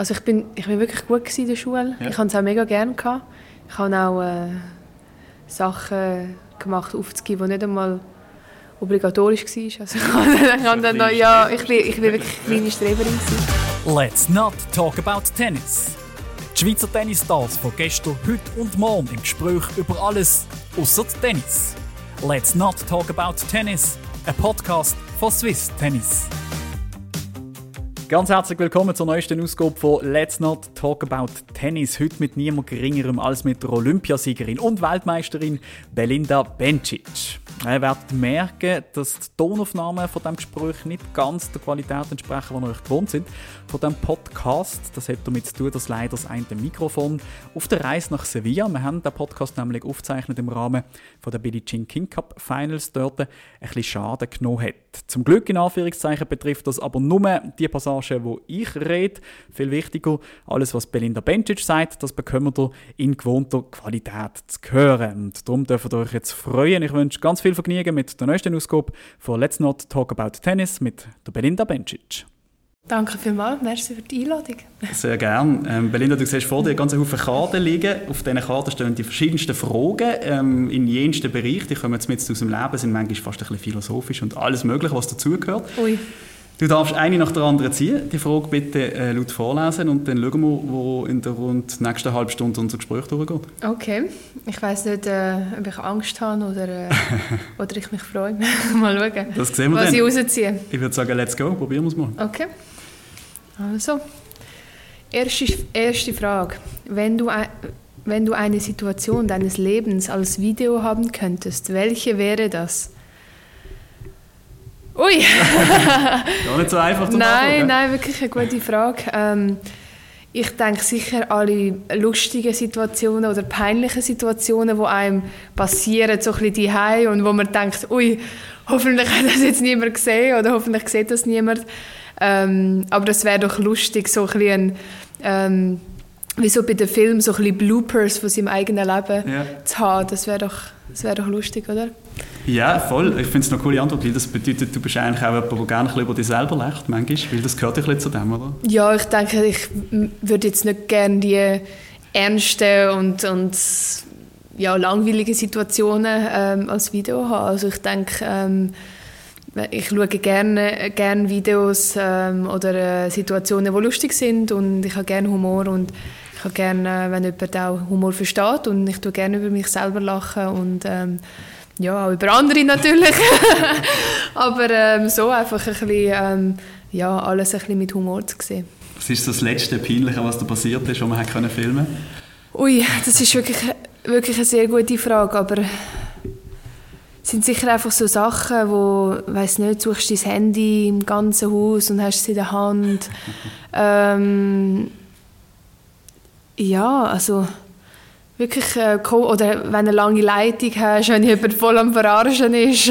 Also ich bin, ich bin wirklich gut in der Schule. Ja. Ich habe es auch mega gerne gehabt. Ich habe auch äh, Sachen gemacht, aufzugeben, die nicht einmal obligatorisch waren. Also ich habe dann noch, ja, ich bin, ich bin wirklich eine kleine Streberin. Gewesen. Let's not talk about tennis. Die Schweizer Tennisstars von gestern, heute und morgen im Gespräch über alles außer Tennis. Let's not talk about tennis. Ein Podcast von Swiss Tennis. Ganz herzlich willkommen zur neuesten Ausgabe von Let's Not Talk About Tennis. Heute mit niemand Geringerem als mit der Olympiasiegerin und Weltmeisterin Belinda Bencic. Ihr werdet merken, dass die Tonaufnahmen von diesem Gespräch nicht ganz der Qualität entsprechen, die ihr euch gewohnt sind. Von diesem Podcast, das hat damit zu tun, dass leider das eine Mikrofon auf der Reise nach Sevilla, wir haben den Podcast nämlich aufgezeichnet im Rahmen von der Billie Jean King Cup Finals dort, ein bisschen Schaden genommen hat. Zum Glück in Anführungszeichen betrifft das aber nur die Passage, wo ich rede. Viel wichtiger, alles was Belinda Bencic sagt, das bekommt ihr in gewohnter Qualität zu hören. Und darum dürft ihr euch jetzt freuen. Ich wünsche ganz viel Vergnügen mit der neuesten Ausgabe von Let's Not Talk About Tennis mit der Belinda Bencic. Danke vielmals, merci für die Einladung. Sehr gern. Ähm, Belinda, du siehst vor dir ganz Haufen Karten liegen. Auf diesen Karten stehen die verschiedensten Fragen ähm, in jensten Bereich. Die kommen jetzt mit aus dem Leben, sind manchmal fast ein bisschen philosophisch und alles Mögliche, was dazugehört. Ui. Du darfst eine nach der anderen ziehen. Die Frage bitte äh, laut vorlesen und dann schauen wir, wo in der rund nächsten halben Stunde unser Gespräch durchgeht. Okay. Ich weiß nicht, äh, ob ich Angst habe oder, äh, oder ich mich freue. mal schauen, Das sehen wir was dann. ich rausziehe. Ich würde sagen, let's go, probieren wir es mal. Okay. Also, erste, erste Frage. Wenn du, ein- wenn du eine Situation deines Lebens als Video haben könntest, welche wäre das? Ui! Gar nicht so einfach zu nein, nein, wirklich eine gute Frage. Ähm, ich denke sicher alle lustigen Situationen oder peinlichen Situationen, die einem passieren, so ein bisschen und wo man denkt, ui, hoffentlich hat das jetzt niemand gesehen oder hoffentlich sieht das niemand. Ähm, aber das wäre doch lustig, so ein bisschen, ähm, wie so bei den Filmen, so ein bisschen Bloopers von seinem eigenen Leben Ja. zu haben. Das wäre doch, das wäre doch lustig, oder? Ja, voll. Ich finde es eine coole Antwort, weil das bedeutet, du bist eigentlich auch jemand, der gerne ein über dich selber lacht, manchmal, weil das gehört ein bisschen zu dem, oder? Ja, ich denke, ich würde jetzt nicht gerne die ernsten und, und ja, langweiligen Situationen ähm, als Video haben. Also ich denke, ähm, ich schaue gerne, gerne Videos ähm, oder äh, Situationen, die lustig sind und ich habe gerne Humor und ich habe gerne, äh, wenn jemand auch Humor versteht und ich tue gerne über mich selber lachen und ähm, ja, auch über andere natürlich. Aber ähm, so einfach ein bisschen, ähm, ja, alles ein bisschen mit Humor zu sehen. Was ist das letzte Peinliche, was da passiert ist, was man hat können filmen Ui, das ist wirklich, wirklich eine sehr gute Frage, aber es sind sicher einfach so Sachen, wo, weiß nicht, suchst dein Handy im ganzen Haus und hast es in der Hand. ähm, ja, also wirklich, äh, co- oder wenn du eine lange Leitung hast, wenn jemand voll am Verarschen ist.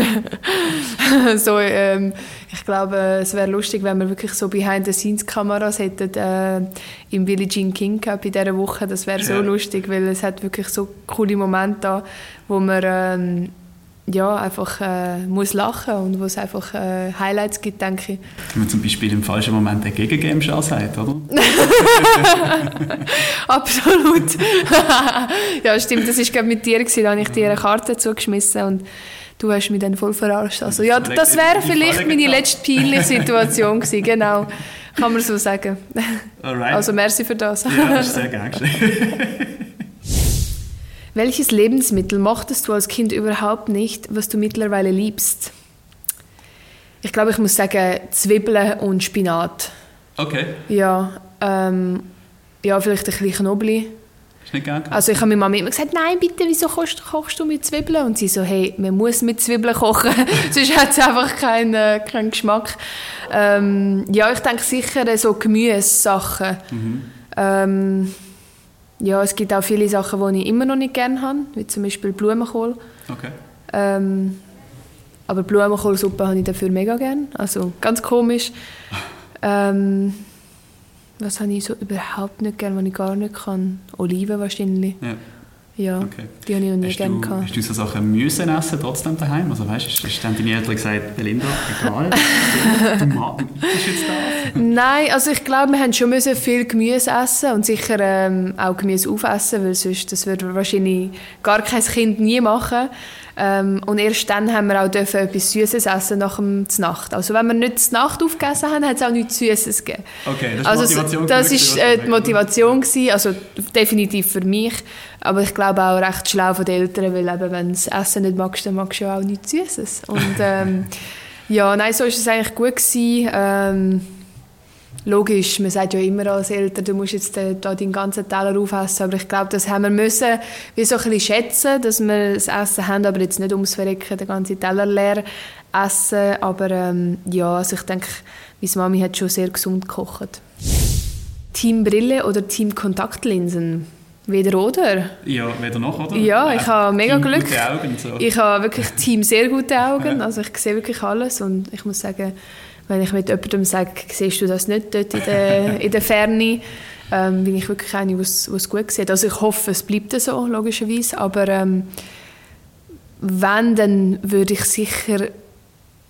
so, ähm, ich glaube, es wäre lustig, wenn wir wirklich so Behind-the-Scenes-Kameras hätten äh, im Jean King Cup in dieser Woche. Das wäre so Ja. lustig, weil es hat wirklich so coole Momente da, wo man ähm, ja, einfach äh, muss lachen und wo es einfach äh, Highlights gibt, denke ich. Wenn man zum Beispiel im falschen Moment ein Gegengame schon sagt, oder? Absolut. ja, stimmt. Das war mit dir. gewesen. Da habe ich dir eine Karte zugeschmissen und du hast mich dann voll verarscht. Also, ja, das wäre vielleicht meine letzte peinliche Situation gewesen. Genau. Kann man so sagen. Alright. Also, merci für das. ja, das ist sehr gerne. Welches Lebensmittel mochtest du als Kind überhaupt nicht, was du mittlerweile liebst? Ich glaube, ich muss sagen Zwiebeln und Spinat. Okay. Ja, ähm, ja vielleicht ein bisschen gehabt? Also ich habe meiner Mama immer gesagt, nein, bitte, wieso kochst, kochst du mit Zwiebeln? Und sie so, hey, man muss mit Zwiebeln kochen, sonst hat es einfach keinen, äh, keinen Geschmack. Ähm, ja, ich denke sicher so Gemüsesachen. Ähm, ja, es gibt auch viele Sachen, die ich immer noch nicht gerne habe, wie zum Beispiel Blumenkohl. Okay. Ähm, aber Blumenkohlsuppe habe ich dafür mega gern. Also ganz komisch. Ähm, was habe ich so überhaupt nicht gern, was ich gar nicht kann? Oliven wahrscheinlich. Ja. Ja, Okay. die habe ich noch nie gerne du, gehabt. hast du so Sachen müssen essen trotzdem daheim? Also weißt, hast, hast dann deine Eltern gesagt, Belinda, egal, du Ma- ist jetzt das? Nein, also ich glaube, wir haben schon müssen viel Gemüse essen und sicher ähm, auch Gemüse aufessen, weil sonst das würde wahrscheinlich gar kein Kind nie machen. Ähm, und erst dann haben wir auch dürfen etwas Süßes essen nach dem Nacht. Also wenn wir nicht zur Nacht aufgegessen haben, hat es auch nichts Süßes gegeben. Okay, das ist Also Motivation. das ist äh, du die Motivation gewesen, also definitiv für mich, aber ich glaube auch recht schlau von den Eltern, weil eben, wenn du das Essen nicht magst, dann magst du ja auch nichts Süßes. Und ähm, ja, nein, so ist es eigentlich gut gewesen. Ähm, logisch, man sagt ja immer als Eltern, du musst jetzt äh, da deinen ganzen Teller aufessen, aber ich glaube, das haben wir müssen, wie so ein bisschen schätzen, dass wir das Essen haben, aber jetzt nicht ums Verrecken den ganzen Teller leer essen, aber ähm, ja, also ich denke, meine Mami hat schon sehr gesund gekocht. Team Brille oder Team Kontaktlinsen? Weder oder. Ja, weder noch, oder? Ja, ich habe mega Team Glück. Gute Augen, so. Ich habe wirklich Team sehr gute Augen, also ich sehe wirklich alles und ich muss sagen, wenn ich mit jemandem sage, siehst du das nicht dort in der, in der Ferne, ähm, bin ich wirklich eine, die es gut sieht. Also ich hoffe, es bleibt so, logischerweise, aber ähm, wenn, dann würde ich sicher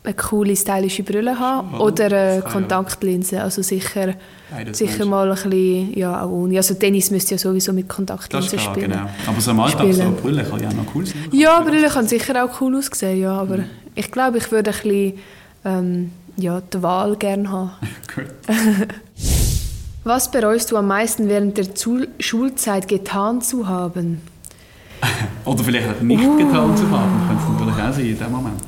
eine coole, stylische Brille haben Oder? oder eine. Kontaktlinse, also sicher, Beides sicher mal ein bisschen, ja auch ohne. Also Tennis müsste ja sowieso mit Kontaktlinsen ist klar, spielen. genau. Aber so im Alltag, so eine Brille kann ja auch noch cool sein. Ja, Brille kann sicher auch cool aussehen, ja, aber Mhm. ich glaube, ich würde ein bisschen ähm, ja, die Wahl gerne haben. Gut. Was bereust du am meisten während der Zu Schulzeit getan zu haben? Oder vielleicht nicht Uh. getan zu haben, könnte es natürlich auch sein in dem Moment.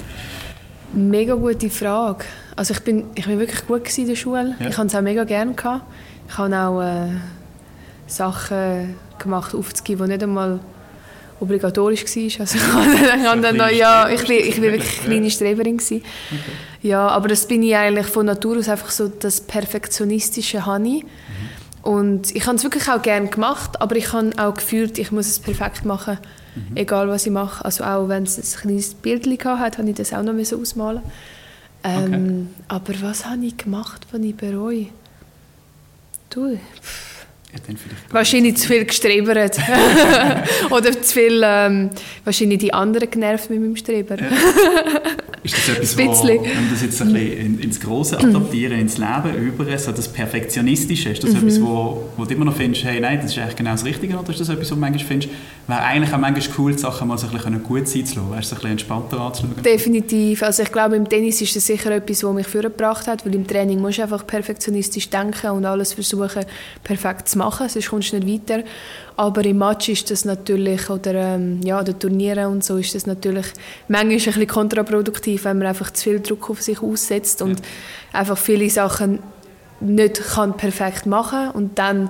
Mega gute Frage. Also ich bin, ich bin wirklich gut in der Schule. Ja. Ich habe es auch mega gerne gehabt. Ich habe auch äh, Sachen gemacht, aufzugeben, die nicht einmal obligatorisch war. Also ich habe dann noch, ja, ich bin, ich bin wirklich wirklich, kleine Streberin gewesen. Ja, aber das bin ich eigentlich von Natur aus einfach so das perfektionistische Hani. Und ich habe es wirklich auch gerne gemacht, aber ich habe auch gefühlt, ich muss es perfekt machen, egal was ich mache. Also auch wenn es ein kleines Bild hat, habe ich das auch noch ausmalen. Ähm, Aber was habe ich gemacht, was ich bereue? Du, gar wahrscheinlich zu viel gestrebert. Oder zu viel, ähm, wahrscheinlich die anderen genervt mit meinem Streben. Ist das etwas, wo, wenn wir das jetzt ein bisschen in- ins Große adaptieren, ins Leben über, so das Perfektionistische, ist das Mhm. etwas, wo, wo du immer noch findest, hey, nein, das ist eigentlich genau das Richtige, oder ist das etwas, wo du manchmal findest, wäre eigentlich auch manchmal cool, die Sachen mal so ein bisschen gut sein zu lassen, weißt, ein bisschen entspannter anzuschauen? Definitiv. Also ich glaube, im Tennis ist das sicher etwas, was mich vorgebracht hat, weil im Training musst du einfach perfektionistisch denken und alles versuchen, perfekt zu machen, sonst kommst du nicht weiter. Aber im Match ist das natürlich, oder ähm, ja, oder Turnieren und so, ist das natürlich manchmal ein bisschen kontraproduktiv, wenn man einfach zu viel Druck auf sich aussetzt und einfach viele Sachen nicht kann perfekt machen und dann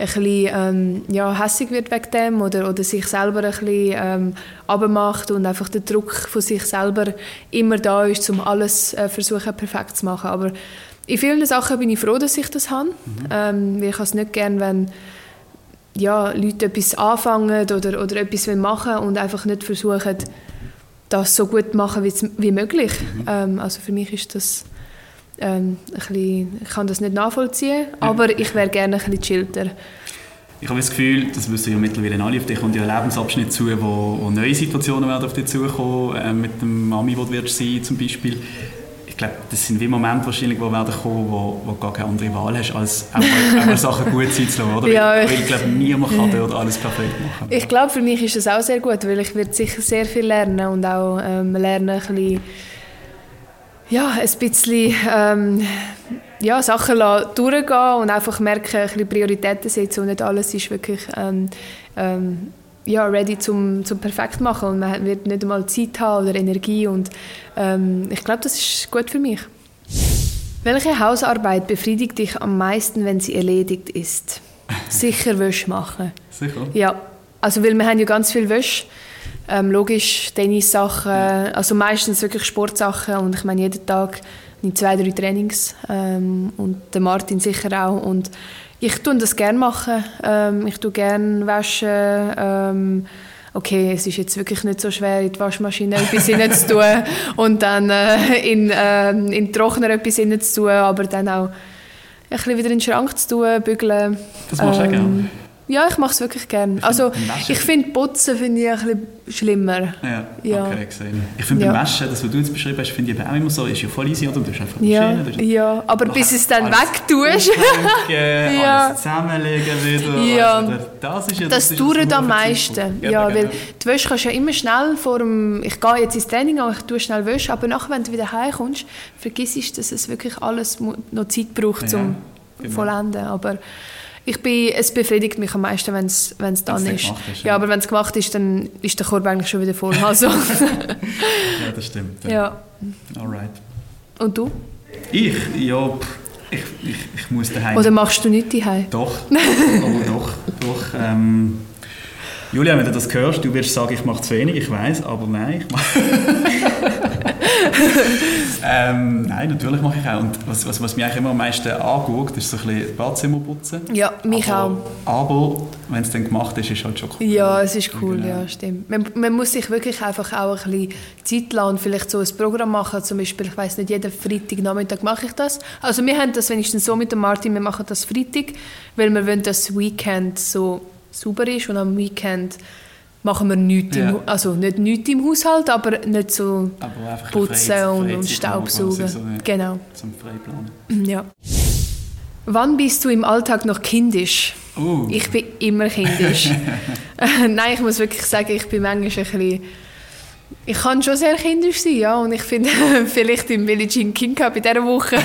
ein bisschen ähm, ja, hässig wird wegen dem oder, oder sich selber ein bisschen ähm, abmacht und einfach der Druck von sich selber immer da ist, um alles äh, versuchen perfekt zu machen. Aber in vielen Sachen bin ich froh, dass ich das habe. Ähm, weil ich habe es nicht gern, wenn ja, Leute etwas anfangen oder, oder etwas machen und einfach nicht versuchen, das so gut zu machen wie, wie möglich. Ähm, also für mich ist das ähm, ein bisschen, ich kann das nicht nachvollziehen, aber ich wäre gerne ein bisschen chillter. Ich habe das Gefühl, das wissen ja mittlerweile alle, auf dich kommt ja ein Lebensabschnitt zu, wo, wo neue Situationen werden auf dich zukommen, äh, mit dem Mami, wo du wirst sein zum Beispiel. Glaube, das sind wie Momente wahrscheinlich, die werden kommen, wo, wo gar keine andere Wahl hast, als auch mal, auch mal Sachen gut sein zu lassen, oder? Ja, weil, ich- weil ich glaube, niemand kann dort alles perfekt machen. Ich glaube, für mich ist das auch sehr gut, weil ich werde sicher sehr viel lernen und auch ähm, lernen, ein bisschen, ja, ein bisschen ähm, ja, Sachen lassen durchgehen und einfach merken, ein bisschen Prioritäten setzen und nicht alles ist wirklich ähm, ähm, ja, ready zum, zum perfekt machen und man wird nicht einmal Zeit haben oder Energie und ähm, ich glaube, das ist gut für mich. Welche Hausarbeit befriedigt dich am meisten, wenn sie erledigt ist? Sicher Wäsche machen. Sicher? Ja, also weil wir haben ja ganz viel Wäsche. Ähm, logisch, Tennissachen, also meistens wirklich Sportsachen und ich meine jeden Tag ich zwei, drei Trainings ähm, und der Martin sicher auch und ich tue das gerne machen. Ähm, ich tue gerne waschen. Ähm, okay, es ist jetzt wirklich nicht so schwer, in die Waschmaschine etwas hineinzutun und dann äh, in, ähm, in den Trockner etwas hineinzutun, aber dann auch ein bisschen wieder in den Schrank zu tun, bügeln. Das machst du auch gerne. Ja, ich mache es wirklich gerne. Also ich finde Putzen finde ich ein bisschen schlimmer. Ja, Ja. okay, gesehen. Ich finde Ja. beim Waschen, das, was du jetzt beschrieben hast, finde ich eben auch immer so, ist ja voll easy, oder? Du hast einfach Ja, Maschine, ja, aber bis es dann wegtust, Ja. alles zusammenlegen wieder. Ja. Also, das ist ja das ist dauert am meisten. Zeitpunkt. Ja, genau. weil die Wäsche kannst du ja immer schnell vor dem, ich gehe jetzt ins Training, aber ich tue schnell Wäsche, aber nachher, wenn du wieder heimkommst, vergisst du, dass es wirklich alles noch Zeit braucht, Ja, zum genau. vollenden. Aber ich bin, es befriedigt mich am meisten, wenn es dann ist. ist, ja. ja. aber wenn es gemacht ist, dann ist der Korb eigentlich schon wieder voll. Also, Ja, das stimmt. ja. Alright. Und du? Ich? Ja, ich, ich, ich muss daheim. Oder machst du nicht daheim? Doch, oh, doch, doch. Ähm, Julia, wenn du das hörst, du wirst sagen, ich mache zu wenig, ich weiß, aber nein, ich mache. ähm, nein, natürlich mache ich auch. Und was, was, was mich eigentlich immer am meisten anguckt, ist so ein bisschen Badzimmer putzen. Ja, mich aber, auch. Aber wenn es dann gemacht ist, ist es halt schon cool. Ja, es ist cool, Genau. ja, stimmt. Man, man muss sich wirklich einfach auch ein bisschen Zeit lassen vielleicht so ein Programm machen. Zum Beispiel, ich weiß nicht, jeden Freitagnachmittag mache ich das. Also wir haben das wenigstens so mit dem Martin, wir machen das Freitag, weil wir wollen, dass das Weekend so sauber ist und am Weekend machen wir nichts, Ja. im, also nicht nichts im Haushalt, aber nicht so Aber putzen Freizeit- und, und Staubsaugen. So, ja, Genau, Zum Freiplanen. ja. Wann bist du im Alltag noch kindisch? Uh, Ich bin immer kindisch. Nein, ich muss wirklich sagen, ich bin manchmal ein bisschen... Ich kann schon sehr kindisch sein, ja. Und ich finde, vielleicht im Billie Jean King Cup in dieser Woche,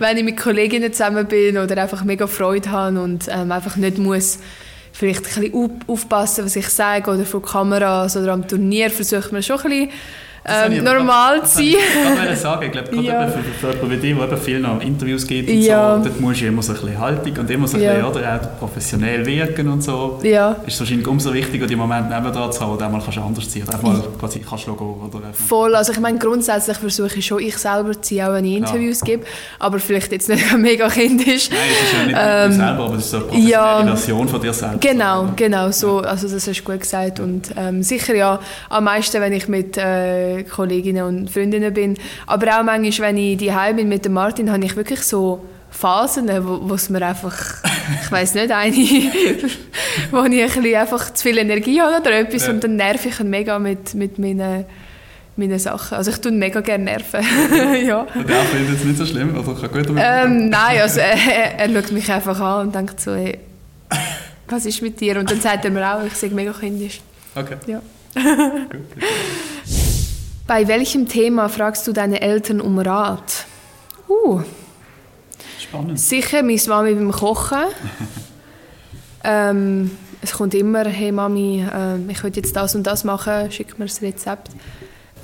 wenn ich mit Kolleginnen zusammen bin oder einfach mega Freude habe und ähm, einfach nicht muss vielleicht ein bisschen auf- aufpassen, was ich sage oder vor Kameras oder am Turnier versucht man schon ein bisschen ähm, normal zu sein. Das wollte ich gerade sagen. Ich glaube, gerade Ja. für, für jemanden wie dich, der viel noch Interviews gibt und Ja. so, dort musst du immer so ein bisschen Haltung und immer so ein Ja. bisschen, oder, auch professionell wirken und so. Ja. Ist wahrscheinlich umso wichtiger, die Momente nebendran zu haben, wo du mal kannst anders ziehen kannst. Auch mal quasi kannst schauen oder einfach. Voll, also ich meine, grundsätzlich versuche ich schon, ich selber zu sein, auch wenn ich Klar. Interviews gebe, aber vielleicht jetzt nicht mega kindisch. Nein, es ist ja nicht Ähm, du selber, aber es ist so eine professionelle ja. Version von dir selbst. Genau, genau so. Also das hast du gut gesagt und ähm, sicher ja am meisten, wenn ich mit äh, Kolleginnen und Freundinnen bin, aber auch manchmal, wenn ich daheim bin mit dem Martin, habe ich wirklich so Phasen, wo wo es mir einfach, ich weiß nicht, eine, wo ich ein bisschen einfach zu viel Energie habe oder etwas Ja. und dann nerv ich ihn mega mit, mit meinen, meinen Sachen. Also ich tue mega gerne nerven. ja. Und der findet es nicht so schlimm, oder kann gut damit Ähm, nein, also er, er, er schaut mich einfach an und denkt so, hey, was ist mit dir? Und dann sagt er mir auch, ich sage mega kindisch. Okay, Ja. gut. Bei welchem Thema fragst du deine Eltern um Rat? Uh, Spannend. sicher meine Mami beim Kochen. ähm, es kommt immer, hey Mami, ähm, ich will jetzt das und das machen, schick mir das Rezept.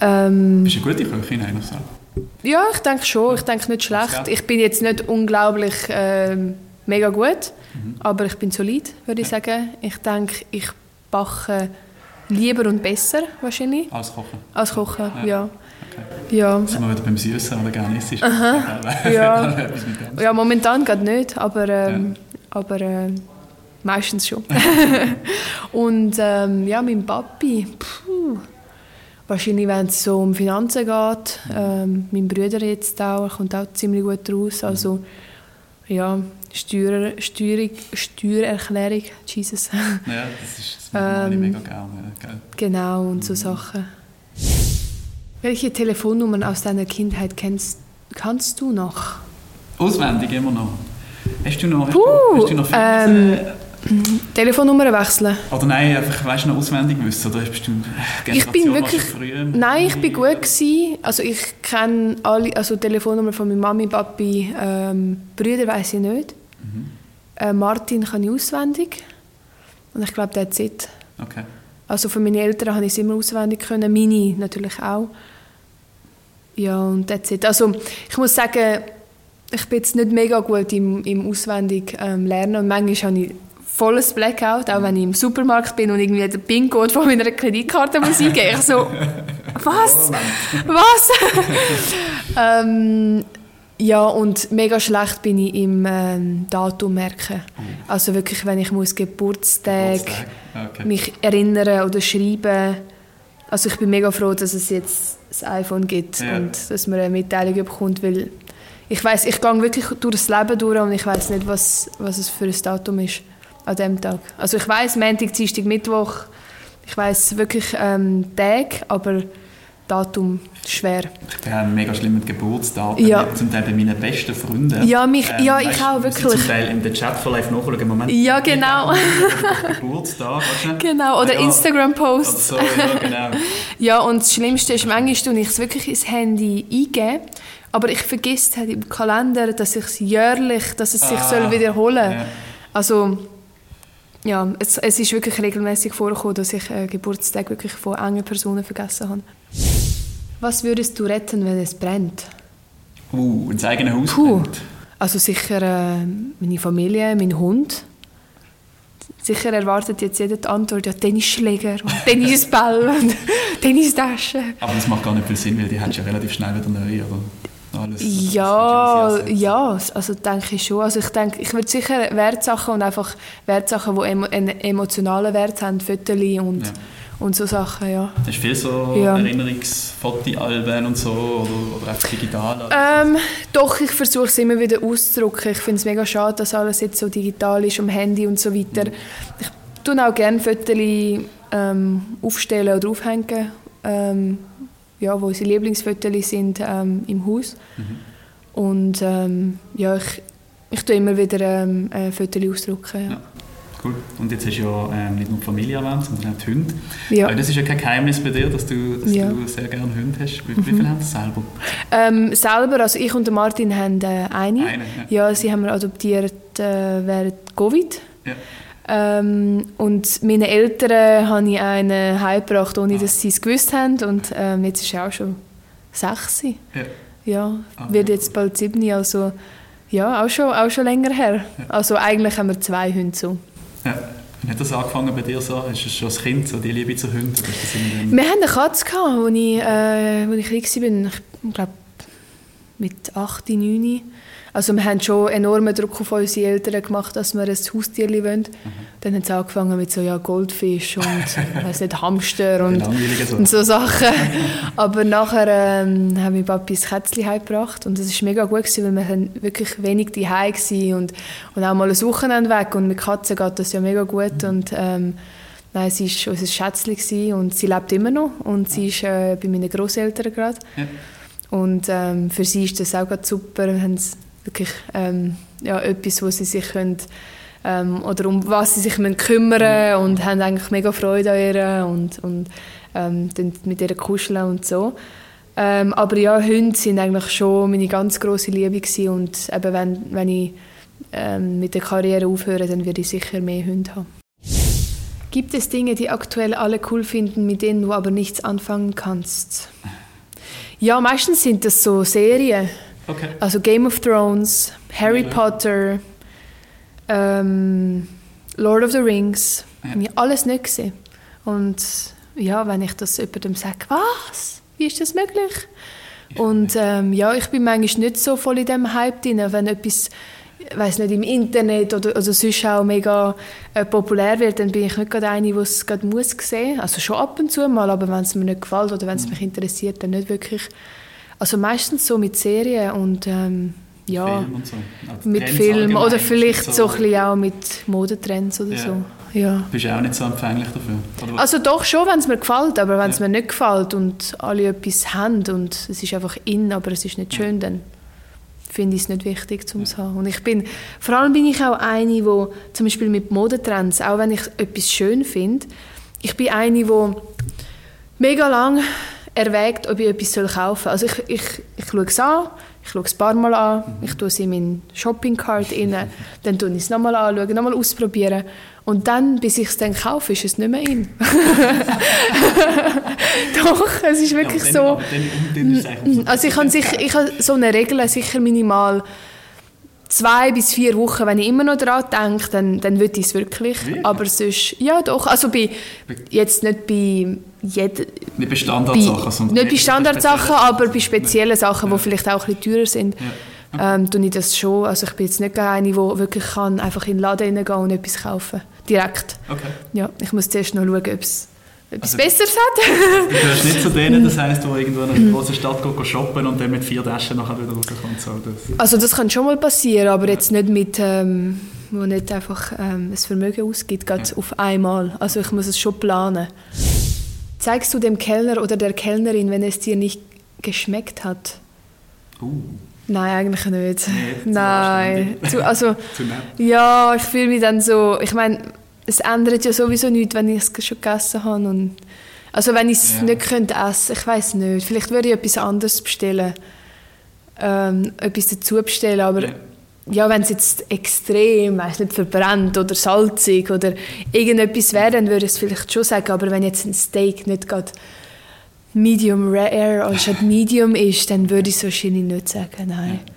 Ähm, Bist du eine gute Köchin eigentlich? Ja, ich denke schon. Ich denke nicht schlecht. Ich bin jetzt nicht unglaublich ähm, mega gut, aber ich bin solid, würde ich sagen. Ich denke, ich backe lieber und besser wahrscheinlich Alles kochen. als kochen. Ja. Ja. Okay. Ja. Sind wir wieder beim Süßen oder gerne isst? Ja. Etwas mit dem. ja, momentan geht nicht, aber, ähm, aber äh, meistens schon. und ähm, ja, mein Papi, puh, wahrscheinlich, wenn es so um Finanzen geht, ähm, mein Bruder jetzt auch, er kommt auch ziemlich gut raus. Also ja, Steuer, Steuerung, Steuererklärung, Jesus. Ja, das, ist, das machen alle Ähm, mega gerne. Gell? genau, und so Sachen. Welche Telefonnummern aus deiner Kindheit kennst, kannst du noch? Auswendig immer noch. Hast du noch, hast Puh, du, hast du noch viel ähm, wissen? Telefonnummer wechseln? Oder nein, einfach weißt du noch auswendig wissen? Oder du äh, Ich bin wirklich, früher? nein, ich bin gut gewesen. Also ich kenne alle, also Telefonnummer von meiner Mami, Papi, ähm, Brüder weiß ich nicht. Mhm. Äh, Martin kann ich auswendig. Und ich glaube, that's it. Okay. Also von meinen Eltern habe ich es immer auswendig können, meine natürlich auch. Ja, und that's it. Also ich muss sagen, ich bin jetzt nicht mega gut im, im auswendig ähm, lernen und manchmal habe ich volles Blackout, auch wenn ich im Supermarkt bin und irgendwie den PIN-Code von meiner Kreditkarte muss eingeben. Ich so, was? Was? ähm, ja, und mega schlecht bin ich im ähm, Datum merken. Also wirklich, wenn ich muss Geburtstag, Geburtstag. Okay. mich erinnern oder schreiben. Also ich bin mega froh, dass es jetzt das iPhone gibt Ja. und dass man eine Mitteilung bekommt, weil ich weiß, ich gehe wirklich durch das Leben durch und ich weiß nicht, was, was es für ein Datum ist. an dem Tag. Also ich weiß Montag, Dienstag, Mittwoch, ich weiß wirklich ähm, Tag, aber Datum schwer. Ich bin auch mega schlimm mit Geburtsdaten. Ja. Zum Teil bei meinen besten Freunden. Ja, mich, Ähm, ja ich weißt, auch, wirklich. Zum Teil in den Chatverlauf nachschauen. Moment. Ja, genau. Geburtstag. Genau, oder Ja. Instagram-Posts. So, ja, genau. Ja, und das Schlimmste ist, manchmal tue ich es wirklich ins Handy eingeben, aber ich vergesse halt im Kalender, dass ich es jährlich, dass es sich Ah, soll wiederholen ja. Also, ja, es, es ist wirklich regelmäßig vorgekommen, dass ich äh, Geburtstag wirklich von engen Personen vergessen habe. Was würdest du retten, wenn es brennt? Uh, ins eigene Haus Puh. brennt. Also sicher äh, meine Familie, mein Hund. Sicher erwartet jetzt jeder die Antwort, ja, Tennisschläger Tennisball und Tennistaschen. Aber das macht gar nicht viel Sinn, weil die hast du ja relativ schnell wieder neu, oder? Alles, Ja, ja also denke ich schon. Also ich denke, ich würde sicher Wertsachen und einfach Wertsachen, die emo einen emotionalen Wert haben, Fotos und, Ja. und so Sachen, ja. Hast du viel so Ja. Erinnerungsfotoalben und so oder, oder einfach digital? Ähm, doch, ich versuche es immer wieder auszudrücken. Ich finde es mega schade, dass alles jetzt so digital ist, am Handy und so weiter. Ich tue auch gerne Fotos ähm, aufstellen oder aufhängen, ähm, ja, wo unsere Lieblingsfotos sind ähm, im Haus. Und ähm, ja, ich, ich tue immer wieder ähm, äh, Fotos ausdrucken. Ja. Ja. Cool. Und jetzt hast du ja ähm, nicht nur die Familie erwähnt, sondern auch die Hunde. Ja. Aber das ist ja kein Geheimnis bei dir, dass du, dass Ja. du sehr gerne Hunde hast. Wie, wie viele haben sie selber? Ähm, selber, also ich und Martin haben äh, eine. Eine, ja. Ja, sie haben wir adoptiert äh, während Covid. Ja. Ähm, und meine Eltern habe ich einen heimgebracht, ohne dass sie es gewusst haben. Und ähm, jetzt ist er auch schon sechs. Ja. Ja, Ah, wird ja, jetzt bald sieben. Also ja, auch schon, auch schon länger her. Also eigentlich haben wir zwei Hunde so. Ja. Wie hat das angefangen bei dir so? Ist es schon als Kind so die Liebe zu Hunden? Wir hatten eine Katze, gehabt, als ich, äh, als ich klein war. Ich glaube, mit 8, 9. Also wir haben schon enormen Druck auf unsere Eltern gemacht, dass wir ein Haustier wollen. Dann haben sie angefangen mit so ja, Goldfisch und weiss nicht, Hamster und, und so Sachen. Aber nachher ähm, haben wir Papi ein Kätzchen heimgebracht und das war mega gut, gewesen, weil wir haben wirklich wenig daheim waren und, und auch mal ein Wochenende weg und mit Katzen geht das ja mega gut und ähm, Nein, sie war unser Schätzchen und sie lebt immer noch und sie ist äh, bei meinen Großeltern gerade. Ja. Und ähm, für sie ist das auch super. Wir haben wirklich ähm, ja, etwas, wo sie sich können, ähm, oder um was sie sich müssen kümmern und haben eigentlich mega Freude an ihr und, und ähm, mit ihr kuscheln und so. Ähm, aber ja, Hunde sind eigentlich schon meine ganz große Liebe gewesen und eben wenn, wenn ich ähm, mit der Karriere aufhöre, dann werde ich sicher mehr Hunde haben. Gibt es Dinge, die aktuell alle cool finden, mit denen du aber nichts anfangen kannst? Ja, meistens sind das so Serien. Okay. Also Game of Thrones, Harry Ja. Potter, ähm, Lord of the Rings. Ja. Habe ich alles nicht gesehen. Und ja, wenn ich das jemandem sage, was? Wie ist das möglich? Und ähm, ja, ich bin manchmal nicht so voll in diesem Hype drin, wenn etwas ich weiß nicht, im Internet oder, oder sonst auch mega äh, populär wird, dann bin ich nicht gerade eine, die es gerade muss sehen. Also schon ab und zu mal, aber wenn es mir nicht gefällt oder wenn es mich interessiert, dann nicht wirklich. Also meistens so mit Serien und ähm, ja, Film und so. Also mit Trends Film oder vielleicht nicht so ein bisschen auch mit Modetrends oder Ja. so. Ja. Bist du auch nicht so empfänglich dafür? Oder? Also doch schon, wenn es mir gefällt, aber wenn es Ja. mir nicht gefällt und alle etwas haben und es ist einfach in, aber es ist nicht schön, dann finde ich es nicht wichtig, um es zu haben. Und ich bin, vor allem bin ich auch eine, die zum Beispiel mit Modetrends, auch wenn ich etwas schön finde, ich bin eine, die mega lang erwägt, ob ich etwas kaufen soll. Also ich, ich, ich schaue es an, ich schaue es ein paar Mal an, ich tue es in meinen Shopping-Cart rein, dann tue ich es nochmal anschauen, nochmal ausprobieren und dann, bis ich es dann kaufe, ist es nicht mehr in. Doch, es ist wirklich Ja, so. dann, aber dann, dann ist es Also ich habe sicher, ich habe so eine Regel, sicher minimal zwei bis vier Wochen, wenn ich immer noch daran denke, dann, dann will ich es wirklich. Wirklich? Aber sonst, ja doch, also bei, jetzt nicht bei jeder, Nicht bei Standardsachen, sondern nicht bei Standardsachen, aber bei speziellen Sachen, die vielleicht auch ein bisschen teurer sind, Ja. ähm, tue ich das schon. Also ich bin jetzt nicht eine, die wirklich kann, einfach in den Laden reingehen und etwas kaufen. Direkt. Okay. Ja, ich muss zuerst noch schauen, ob es etwas Also- Besseres hat. Du gehörst nicht zu denen, das heisst, die irgendwo in einer großen Stadt gehen, shoppen und dann mit vier Taschen nachher wieder rauskommt. So, das. Also das kann schon mal passieren, aber jetzt nicht mit, ähm, wo nicht einfach ähm, das Vermögen ausgibt, gerade ja. auf einmal. Also ich muss es schon planen. Zeigst du dem Kellner oder der Kellnerin, wenn es dir nicht geschmeckt hat? Uh. Nein, eigentlich nicht. Nee, Nein. Zu, also, zu ja, ich fühle mich dann so. Ich meine, es ändert ja sowieso nichts, wenn ich es schon gegessen habe. Und, also wenn ich es ja. nicht könnte essen, ich weiß nicht. Vielleicht würde ich etwas anderes bestellen, ähm, etwas dazu bestellen, aber ja, ja wenn es jetzt extrem, weiß nicht, verbrannt oder salzig oder irgendetwas wäre, dann würde ich es vielleicht schon sagen. Aber wenn jetzt ein Steak nicht gerade Medium Rare anstatt Medium ist, dann würde ich es wahrscheinlich nicht sagen, nein. Ja.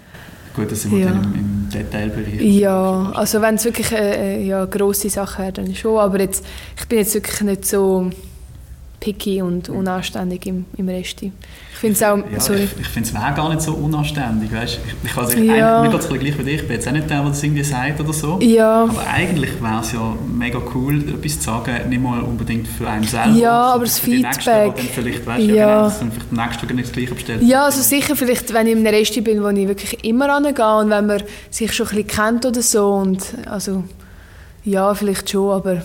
Gut, das sind wir ja. dann im, im Detailbereich. Ja, also wenn es wirklich eine, äh, ja, grosse Sache wäre, dann schon, aber jetzt, ich bin jetzt wirklich nicht so picky und unanständig im, im Rest finde es auch, ja, sorry. Ich, ich finde es gar nicht so unanständig, weißt? Ich, ich, also, ja. mir geht es gleich wie dich, ich bin jetzt auch nicht der, der das irgendwie sagt oder so. Ja. Aber eigentlich wäre es ja mega cool, etwas zu sagen, nicht mal unbedingt für einen selber. Ja, aber das Feedback. Nächsten, dann vielleicht, weißt, ja. ja genau, dass vielleicht der Nächste nicht das Gleiche bestellt. Ja, also sicher vielleicht, wenn ich in einem Rest bin, wo ich wirklich immer angehe und wenn man sich schon ein bisschen kennt oder so und also ja, vielleicht schon, aber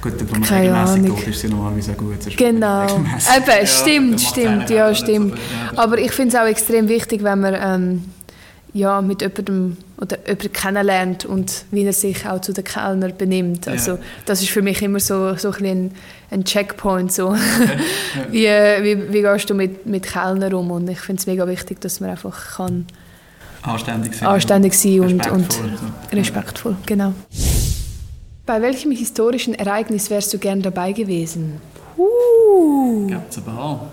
Gut, regelmäßig Ahnung. geht, ist sie normalerweise gut. Genau. Eben, stimmt, ja, stimmt, ja, stimmt. Aber ich finde es auch extrem wichtig, wenn man ähm, ja, mit jemandem oder jemanden kennenlernt und wie er sich auch zu den Kellner benimmt. Also ja. das ist für mich immer so, so ein, ein, ein Checkpoint. So. wie, wie, wie gehst du mit, mit Kellnern um? Und ich finde es mega wichtig, dass man einfach kann anständig sein, anständig sein und, respektvoll, und respektvoll, genau. Bei welchem historischen Ereignis wärst du gern dabei gewesen? Uh. Gibt's aber auch.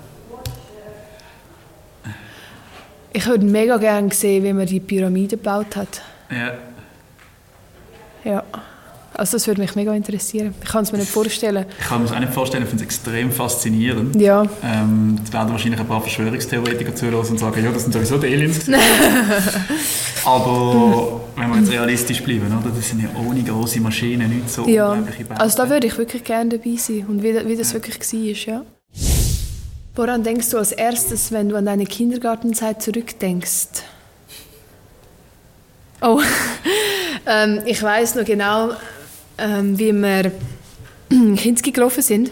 Ich würde mega gerne sehen, wie man die Pyramide gebaut hat. Ja. Ja. Also das würde mich mega interessieren. Ich kann es mir nicht vorstellen. Ich kann mir das auch nicht vorstellen, ich finde es extrem faszinierend. Ja. Ähm, da werden wahrscheinlich ein paar Verschwörungstheoretiker zuhören und sagen, ja, das sind sowieso die Aliens. Aber wenn wir jetzt realistisch bleiben, oder? das sind ja ohne große Maschinen nicht so ja. unglaubliche. Also da würde ich wirklich gerne dabei sein und wie, wie das ja. wirklich war. Ja. Woran denkst du als erstes, wenn du an deine Kindergartenzeit zurückdenkst? Oh, ähm, ich weiß noch genau, ähm, wie wir in Kinski gelaufen sind.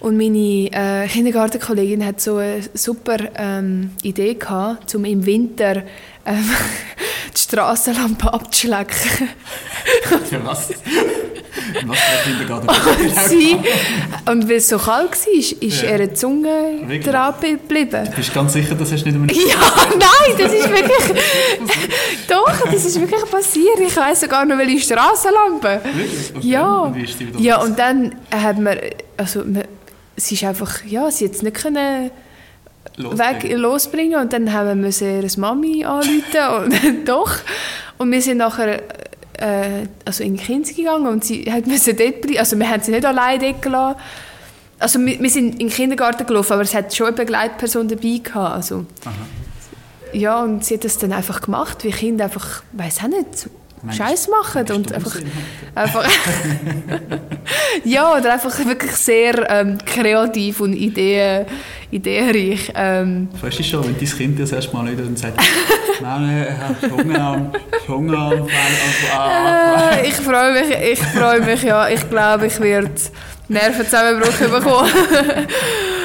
Und meine äh, Kindergartenkollegin hat so eine super ähm, Idee gehabt, um im Winter ähm, die Strassenlampe abzuschlecken. Was? Was für Kindergarten? Und, sie, und weil es so kalt war, ist ja. ihre Zunge wirklich? dran geblieben. Du bist ganz sicher, das hast nicht einmal Ja, nein, das ist wirklich... Doch, das ist wirklich passiert. Ich weiss sogar noch, welche Strassenlampe. Wirklich? Okay. Ja. Und ja, und dann hat man... Also, man, sie ist einfach... Ja, sie jetzt nicht können losbringen. weg losbringen und dann haben wir ihre Mami anrufen und doch und wir sind nachher äh, also in die Kindes gegangen und sie hat müssen dort bleiben. Also wir haben sie nicht allein dort gelassen. Also wir, wir sind in den Kindergarten gelaufen, aber es hat schon eine Begleitperson dabei gehabt. Also, ja, und sie hat das dann einfach gemacht, wie Kinder einfach, weiß auch nicht, Scheiß machen und einfach, einfach ja oder einfach wirklich sehr ähm, kreativ und ideen, ideenreich. Ähm. Weißt du schon, wenn dein Kind das erste Mal wieder und sagt, Mama, ich habe Hunger, Hunger, äh, Ich freue mich, ich freue mich, ja. Ich glaube, ich werde Nervenzusammenbruch bekommen.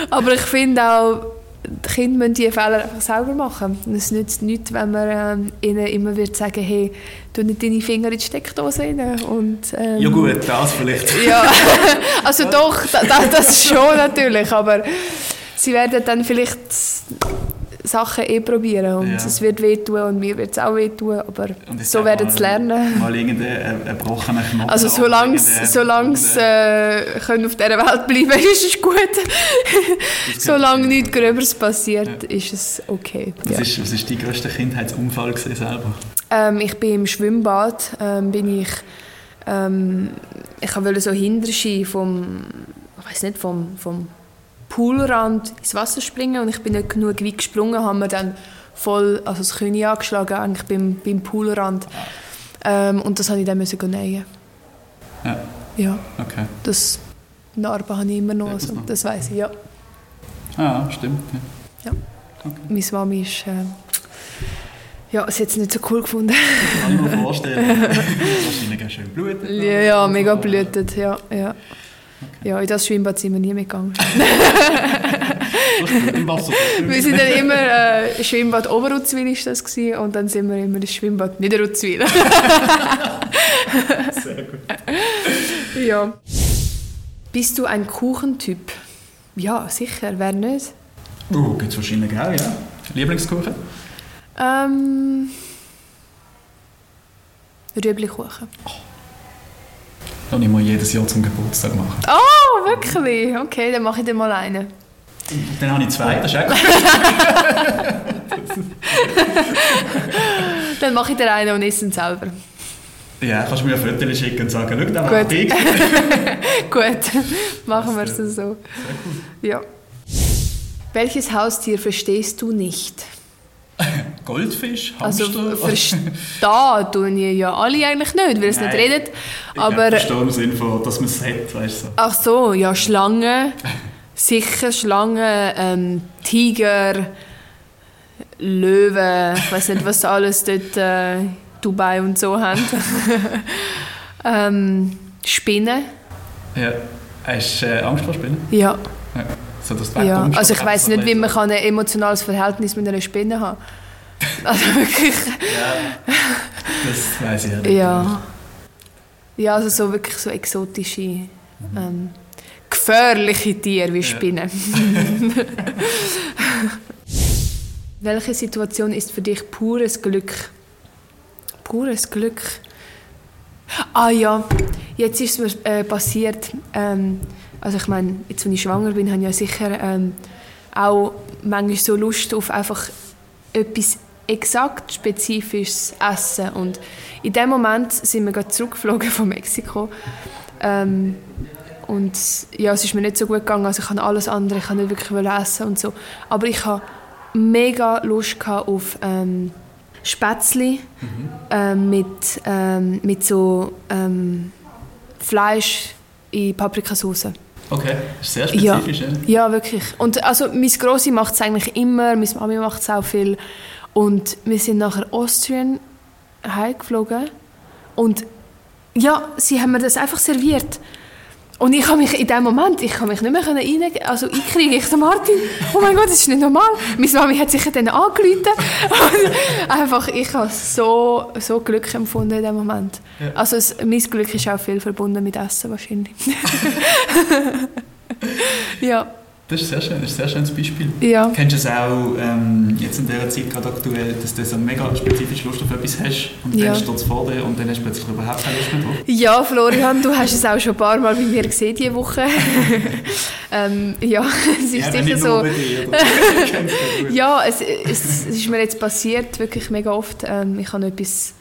Aber ich finde auch die Kinder müssen diese Fehler einfach selber machen. es nützt nichts, wenn man ähm, ihnen immer wird sagen, hey, tu nicht deine Finger in die Steckdose rein. Und, ähm, ja gut, das vielleicht. ja, also doch, das, das schon natürlich, aber sie werden dann vielleicht Sachen eh probieren und ja. es wird wehtun und mir wird es auch wehtun, aber so werden sie lernen. Mal irgendeinen gebrochenen Knochen. Also solange sie äh, können auf dieser Welt bleiben ist es gut. solange nichts Gröberes passiert, ja. ist es okay. Was, ja. ist, was ist dein grösster Kindheitsunfall selber? Ähm, ich bin im Schwimmbad, ähm, bin ich, ähm, ich wollte so Hinterski vom, ich weiß nicht, vom, vom Poolrand ins Wasser springen und ich bin nicht genug weit gesprungen, haben wir dann voll also das Knie angeschlagen eigentlich beim, beim Poolrand. Ähm, und das habe ich dann müssen nähen. Ja. Ja. Okay. Das Narbe habe ich immer noch, also, das weiß ich, ja. Ah, stimmt. Ja. ja. Okay. Meine Mami ist, äh, Ja, es hat es nicht so cool gefunden. Kann ich mir vorstellen. Wahrscheinlich ganz schön blutet. Ja, ja mega blutet, ja, ja. Ja, in das Schwimmbad sind wir nie mitgegangen. Das im Wasser. wir sind dann immer äh, Schwimmbad Oberrutzwil ist das gewesen, und dann sind wir immer ins Schwimmbad Niederrutzwil. Sehr gut. ja. Bist du ein Kuchentyp? Ja, sicher, wer nicht? Oh, gibt es wahrscheinlich auch, ja. Lieblingskuchen? Ähm, Rüblikuchen. Kann ich mal jedes Jahr zum Geburtstag machen. Oh, wirklich? Okay, dann mache ich dir mal einen. Dann habe ich zwei, das ist auch gut. Dann mache ich dir einen und esse ihn selber. Ja, kannst du mir ein Foto schicken und sagen, schau, da Gut. macht ich. Gut, machen wir es so. Sehr cool. Ja. Welches Haustier verstehst du nicht? Goldfisch, Also Hamster? verstehen tun ich ja alle eigentlich nicht, weil es nicht redet. Ich Aber verstehe im Sinne von, dass man es hat, weißt du. ach so, ja Schlangen, sicher Schlangen, ähm, Tiger, Löwen, ich weiß nicht, was alles dort äh, Dubai und so haben. ähm, Spinnen, Ja. Hast du äh, Angst vor Spinnen? ja. Ja. So, Ja, also ich weiß nicht, wie man kann ein emotionales Verhältnis mit einer Spinne haben Also wirklich, Ja, das weiß ich ja nicht. ja. Ja, also so wirklich so exotische, ähm, gefährliche Tiere wie Ja. Spinnen. Welche Situation ist für dich pures Glück? Pures Glück? Ah ja, jetzt ist mir äh, passiert. Ähm, also ich meine, jetzt, wenn ich schwanger bin, habe ich ja sicher ähm, auch manchmal so Lust auf einfach etwas exakt spezifisches Essen. Und in dem Moment sind wir gerade zurückgeflogen von Mexiko. Ähm, und ja, es ist mir nicht so gut gegangen. Also ich kann alles andere, ich kann nicht wirklich essen und so. Aber ich habe mega Lust auf ähm, Spätzli ähm, mit, ähm, mit so ähm, Fleisch in Paprikasauce. Okay, ist sehr spezifisch, ja. Ja, wirklich. Und also, meine Grossi macht es eigentlich immer, meine Mami macht es auch viel. Und wir sind nachher Austrian heimgeflogen. Und ja, sie haben mir das einfach serviert. Und ich habe mich in dem Moment, ich habe mich nicht mehr rein, also einkriegen. Ich so, Martin, oh mein Gott, das ist nicht normal. Meine Mami hat sich dann angerufen. Und einfach, ich habe so, so Glück empfunden in dem Moment. Ja. Also es, mein Glück ist auch viel verbunden mit Essen wahrscheinlich. ja, Das ist sehr schön, das ist ein sehr schönes Beispiel. ja. Kennst du es auch ähm, jetzt in dieser Zeit gerade aktuell, dass du so mega spezifisch Lust auf etwas hast und Ja. dann steht es vor dir und dann hast du plötzlich überhaupt keine Lust mehr drauf? Ja, Florian, du hast es auch schon ein paar Mal bei mir gesehen diese Woche. ähm, ja, es ist sicher so. Ja, es, es, es ist mir jetzt passiert, wirklich mega oft. Ähm, ich habe etwas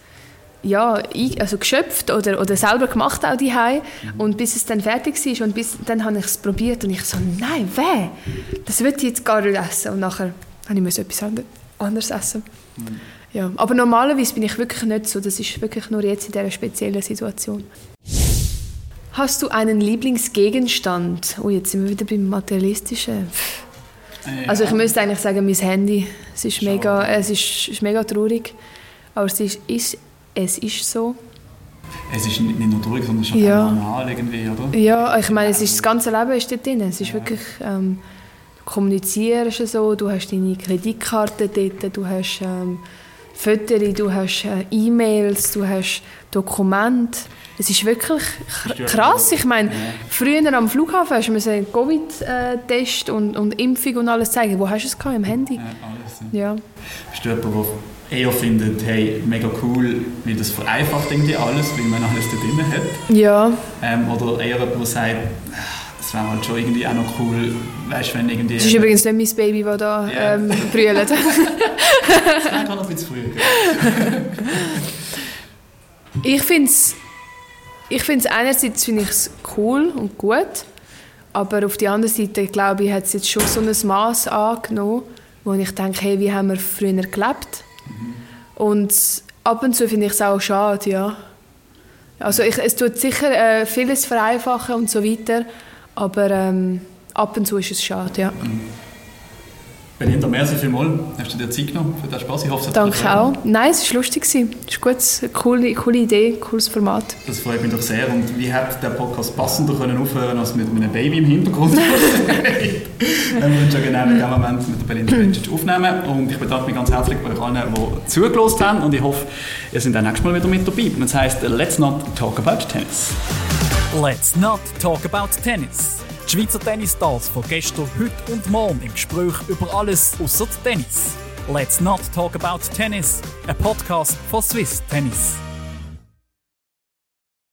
ja, also geschöpft oder, oder selber gemacht auch die und bis es dann fertig war und bis, dann habe ich es probiert und ich so, nein, weh, das will ich jetzt gar nicht essen. Und nachher habe ich etwas ander- anderes essen. Ja, aber normalerweise bin ich wirklich nicht so, das ist wirklich nur jetzt in dieser speziellen Situation. Hast du einen Lieblingsgegenstand? Oh, jetzt sind wir wieder beim Materialistischen. Also ich müsste eigentlich sagen, mein Handy. Es ist mega, es ist, ist mega traurig. Aber es ist, ist, es ist so. Es ist nicht nur traurig, sondern es ist auch Ja. normal irgendwie, oder? Ja, ich meine, es ist, das ganze Leben ist dort drin. Es ist wirklich, ähm, du kommunizierst so, du hast deine Kreditkarte dort, du hast ähm, Fotos, du hast äh, E-Mails, du hast Dokumente. Es ist wirklich krass. Ich meine, Ja. früher am Flughafen hast du einen Covid-Test und, und Impfung und alles zeigen. Wo hast du es gehabt? Im Handy? Ja, alles. Ja. Ja. Bist du jemand, eher findet, hey, mega cool, weil das vereinfacht irgendwie alles, weil man alles da drin hat? Ja. Ähm, oder eher jemand, der sagt, "Ah, es wäre halt schon irgendwie auch noch cool, weißt wenn irgendwie... Das ist übrigens nicht mein Baby, das da Ja. ähm, brüllt. Das wäre noch ein bisschen gell? Ich finde es ich find's einerseits finde ich es cool und gut, aber auf der anderen Seite glaube ich, hat es jetzt schon so ein Maß angenommen, wo ich denke, hey, wie haben wir früher gelebt? Und ab und zu finde ich es auch schade, ja. Also ich, es tut sicher äh, vieles vereinfachen und so weiter, aber ähm, ab und zu ist es schade, ja. Belinda, merci vielmals. Hast du dir Zeit genommen für den Spaß? Ich hoffe, es hat Danke auch. Nein, es war lustig. Es ist gut, eine coole, coole Idee, cooles Format. Das freut mich doch sehr. Und wie hätte der Podcast passender können aufhören als mit einem Baby im Hintergrund? Wenn wir uns schon genau in dem Moment mit der Belinda Bencic aufnehmen. Und ich bedanke mich ganz herzlich bei euch allen, die zugelassen haben. Und ich hoffe, ihr seid auch nächstes Mal wieder mit dabei. Und das heisst, let's not talk about tennis. Let's not talk about tennis. Schweizer Tennisstars von gestern, heute und morgen im Gespräch über alles außer Tennis. Let's not talk about tennis. Ein Podcast von Swiss Tennis.